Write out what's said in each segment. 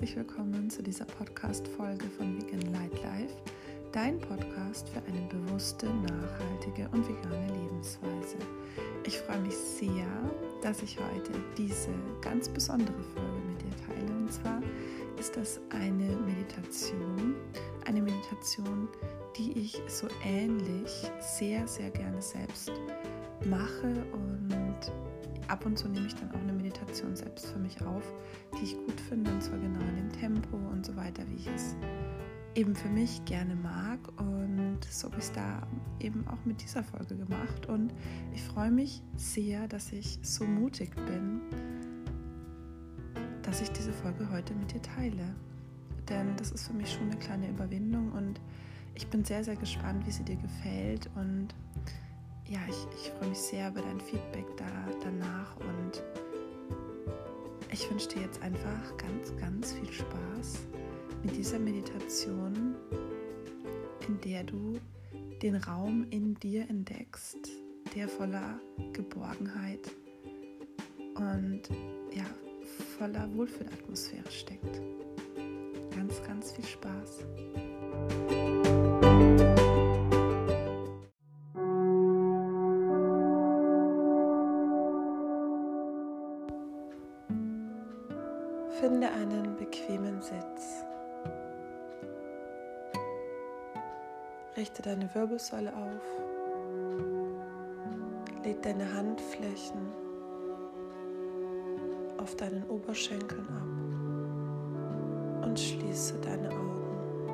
herzlich willkommen zu dieser Podcast-Folge von Vegan Light Life, dein Podcast für eine bewusste, nachhaltige und vegane Lebensweise. Ich freue mich sehr, dass ich heute diese ganz besondere Folge mit dir teile. Und zwar ist das eine Meditation, eine Meditation, die ich so ähnlich sehr, sehr gerne selbst mache und ab und zu nehme ich dann auch eine Meditation selbst für mich auf, die ich gut finde und zwar genau in dem Tempo und so weiter, wie ich es eben für mich gerne mag. Und so habe ich es da eben auch mit dieser Folge gemacht. Und ich freue mich sehr, dass ich so mutig bin, dass ich diese Folge heute mit dir teile. Denn das ist für mich schon eine kleine Überwindung. Und ich bin sehr, sehr gespannt, wie sie dir gefällt. Und ja, ich, ich freue mich sehr über dein Feedback da, danach und ich wünsche dir jetzt einfach ganz, ganz viel Spaß mit dieser Meditation, in der du den Raum in dir entdeckst, der voller Geborgenheit und ja, voller Wohlfühlatmosphäre steckt. Ganz, ganz viel Spaß. Finde einen bequemen Sitz. Richte deine Wirbelsäule auf. Leg deine Handflächen auf deinen Oberschenkeln ab und schließe deine Augen.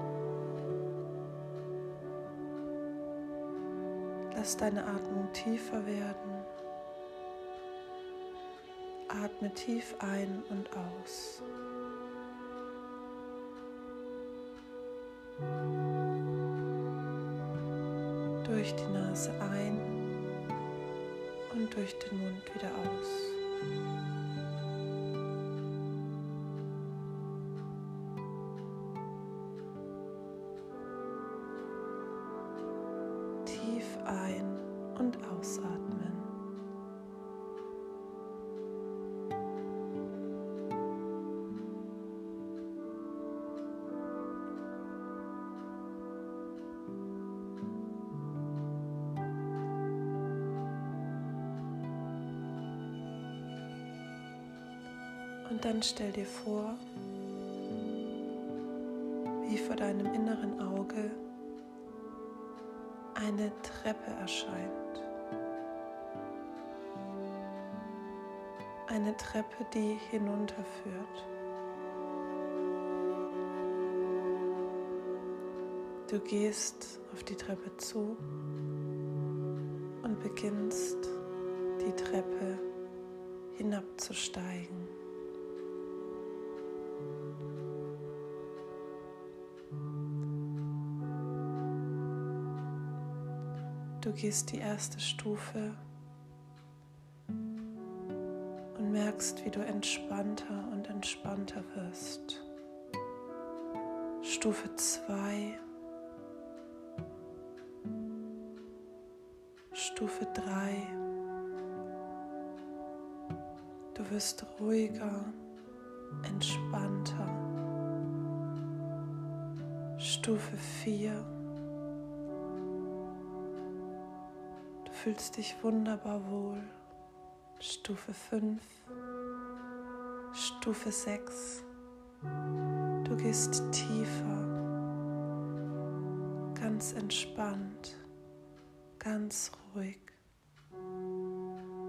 Lass deine Atmung tiefer werden. Atme tief ein und aus. Durch die Nase ein und durch den Mund wieder aus. Und dann stell dir vor, wie vor deinem inneren Auge eine Treppe erscheint. Eine Treppe, die hinunterführt. Du gehst auf die Treppe zu und beginnst die Treppe hinabzusteigen. Gehst die erste Stufe und merkst, wie du entspannter und entspannter wirst. Stufe 2, Stufe 3. Du wirst ruhiger, entspannter. Stufe 4. fühlst dich wunderbar wohl. Stufe 5, Stufe 6. Du gehst tiefer, ganz entspannt, ganz ruhig.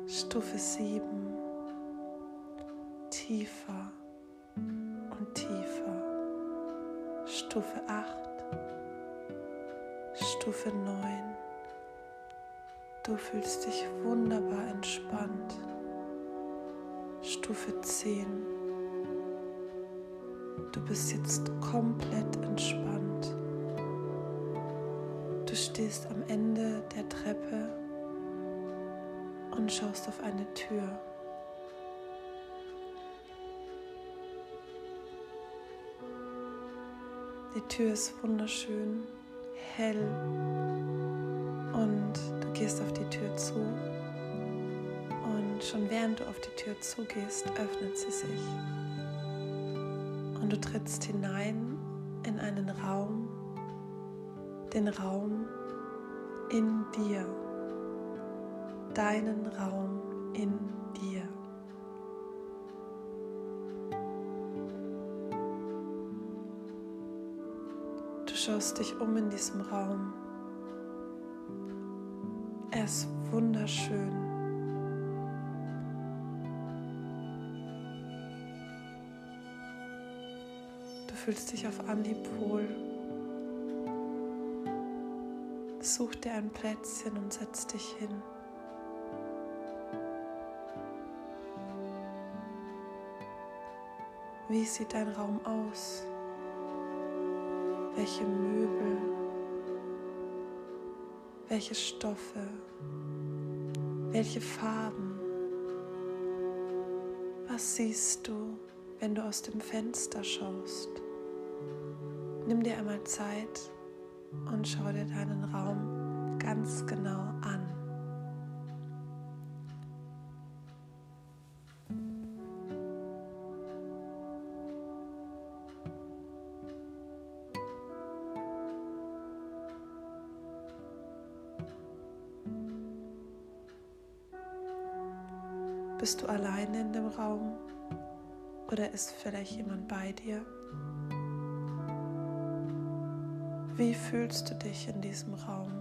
Stufe 7, tiefer und tiefer. Stufe 8, Stufe 9. Du fühlst dich wunderbar entspannt. Stufe 10. Du bist jetzt komplett entspannt. Du stehst am Ende der Treppe und schaust auf eine Tür. Die Tür ist wunderschön, hell und gehst auf die Tür zu und schon während du auf die Tür zugehst, öffnet sie sich. und du trittst hinein in einen Raum, den Raum in dir, deinen Raum in dir. Du schaust dich um in diesem Raum. Ist wunderschön. Du fühlst dich auf Anhieb wohl. Such dir ein Plätzchen und setz dich hin. Wie sieht dein Raum aus? Welche Möbel? Welche Stoffe? Welche Farben? Was siehst du, wenn du aus dem Fenster schaust? Nimm dir einmal Zeit und schau dir deinen Raum ganz genau an. Bist du alleine in dem Raum oder ist vielleicht jemand bei dir? Wie fühlst du dich in diesem Raum?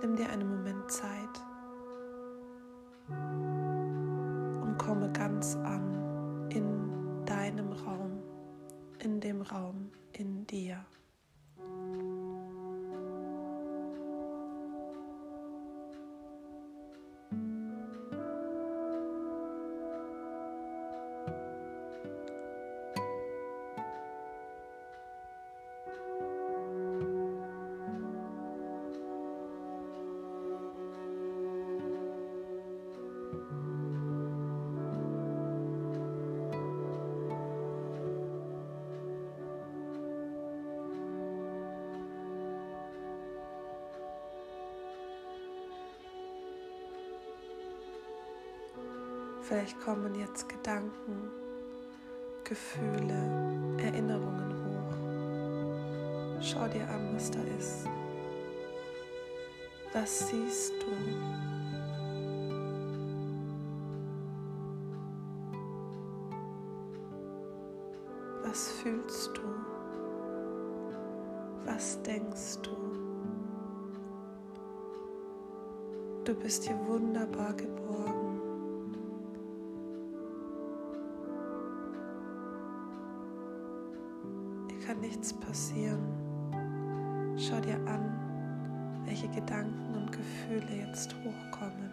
Nimm dir einen Moment Zeit und komme ganz an in deinem Raum, in dem Raum in dir. Vielleicht kommen jetzt Gedanken, Gefühle, Erinnerungen hoch. Schau dir an, was da ist. Was siehst du? Was fühlst du? Was denkst du? Du bist hier wunderbar geborgen. Kann nichts passieren. Schau dir an, welche Gedanken und Gefühle jetzt hochkommen.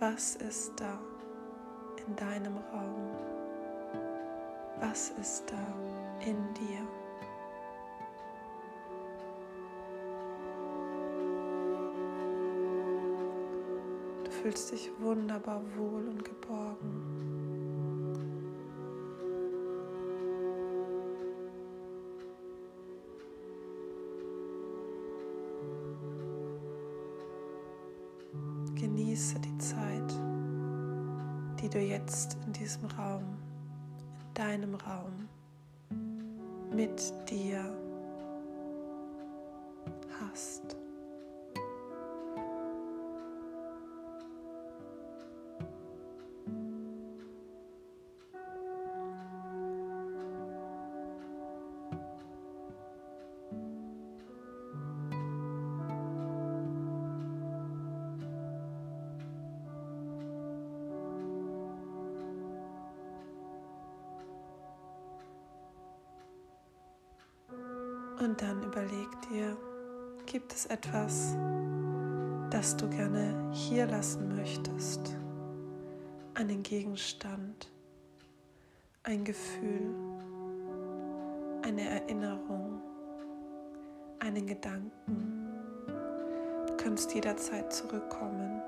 Was ist da in deinem Raum? Was ist da in dir? Fühlst dich wunderbar wohl und geborgen. Genieße die Zeit, die du jetzt in diesem Raum, in deinem Raum, mit dir hast. Und dann überleg dir, gibt es etwas, das du gerne hier lassen möchtest? Einen Gegenstand, ein Gefühl, eine Erinnerung, einen Gedanken. Du kannst jederzeit zurückkommen.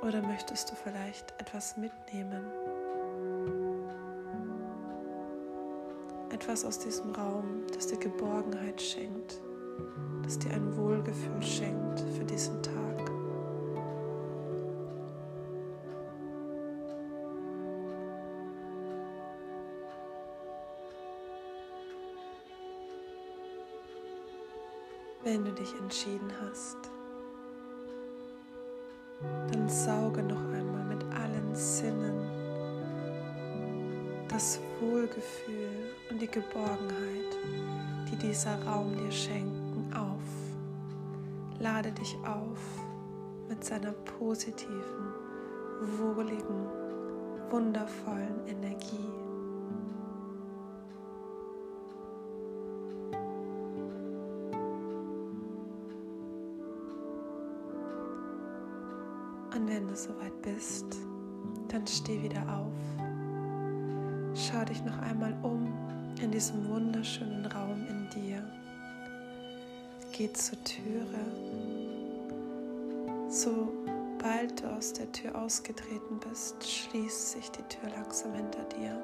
Oder möchtest du vielleicht etwas mitnehmen? Etwas aus diesem Raum, das dir Geborgenheit schenkt, das dir ein Wohlgefühl schenkt für diesen Tag. Wenn du dich entschieden hast, dann sauge noch einmal mit allen Sinnen das Wohlgefühl und die Geborgenheit, die dieser Raum dir schenken, auf. Lade dich auf mit seiner positiven, wohligen, wundervollen Energie. Und wenn du soweit bist, dann steh wieder auf. Schau dich noch einmal um in diesem wunderschönen Raum in dir. Geh zur Türe. Sobald du aus der Tür ausgetreten bist, schließt sich die Tür langsam hinter dir.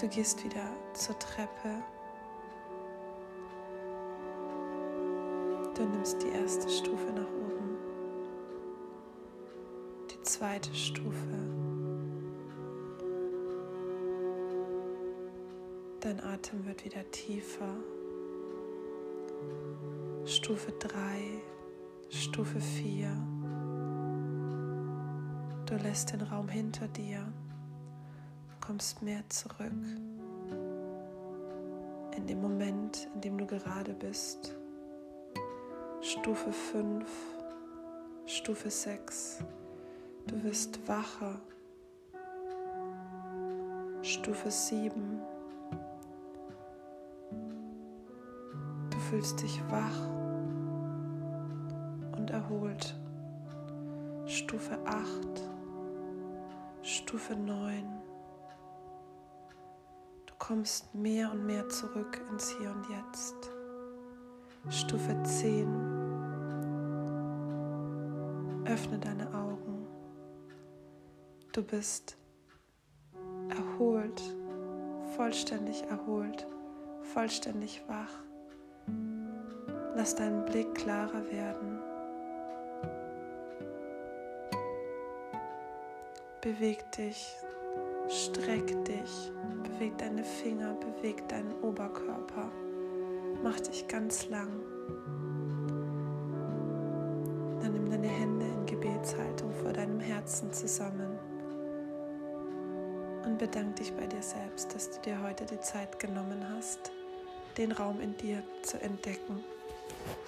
Du gehst wieder zur Treppe. Du nimmst die erste Stufe nach oben zweite Stufe. Dein Atem wird wieder tiefer. Stufe 3, Stufe 4. Du lässt den Raum hinter dir kommst mehr zurück in dem Moment, in dem du gerade bist. Stufe 5, Stufe 6. Du wirst wacher. Stufe 7. fühlst dich wach und erholt. Stufe 8. Stufe 9. Du kommst mehr und mehr zurück ins Hier und Jetzt. Stufe 10. Öffne deine Augen. Du bist erholt, vollständig erholt, vollständig wach. Lass deinen Blick klarer werden. Beweg dich, streck dich, beweg deine Finger, beweg deinen Oberkörper. Mach dich ganz lang. Dann nimm deine Hände in Gebetshaltung vor deinem Herzen zusammen und bedank dich bei dir selbst, dass du dir heute die Zeit genommen hast, den Raum in dir zu entdecken.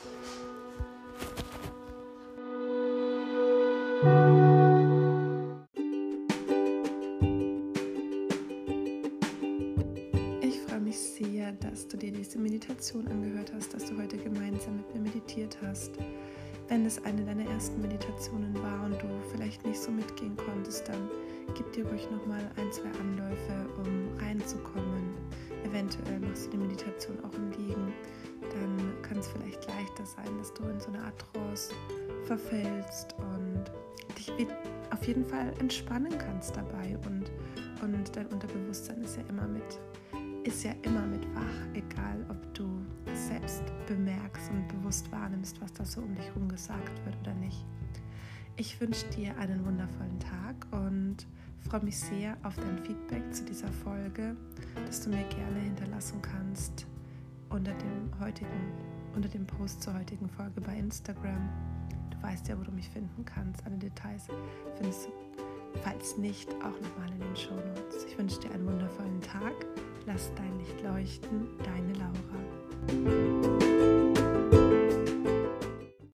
うん。Ein, zwei Anläufe, um reinzukommen. Eventuell machst du die Meditation auch im Liegen. Dann kann es vielleicht leichter sein, dass du in so eine Art Trance verfällst und dich auf jeden Fall entspannen kannst dabei. Und, und dein Unterbewusstsein ist ja immer mit ist ja immer mit wach, egal ob du selbst bemerkst und bewusst wahrnimmst, was da so um dich herum gesagt wird oder nicht. Ich wünsche dir einen wundervollen Tag und freue mich sehr auf dein Feedback zu dieser Folge, das du mir gerne hinterlassen kannst unter dem heutigen, unter dem Post zur heutigen Folge bei Instagram. Du weißt ja, wo du mich finden kannst. Alle Details findest du, falls nicht, auch nochmal in den Show Notes. Ich wünsche dir einen wundervollen Tag. Lass dein Licht leuchten, deine Laura.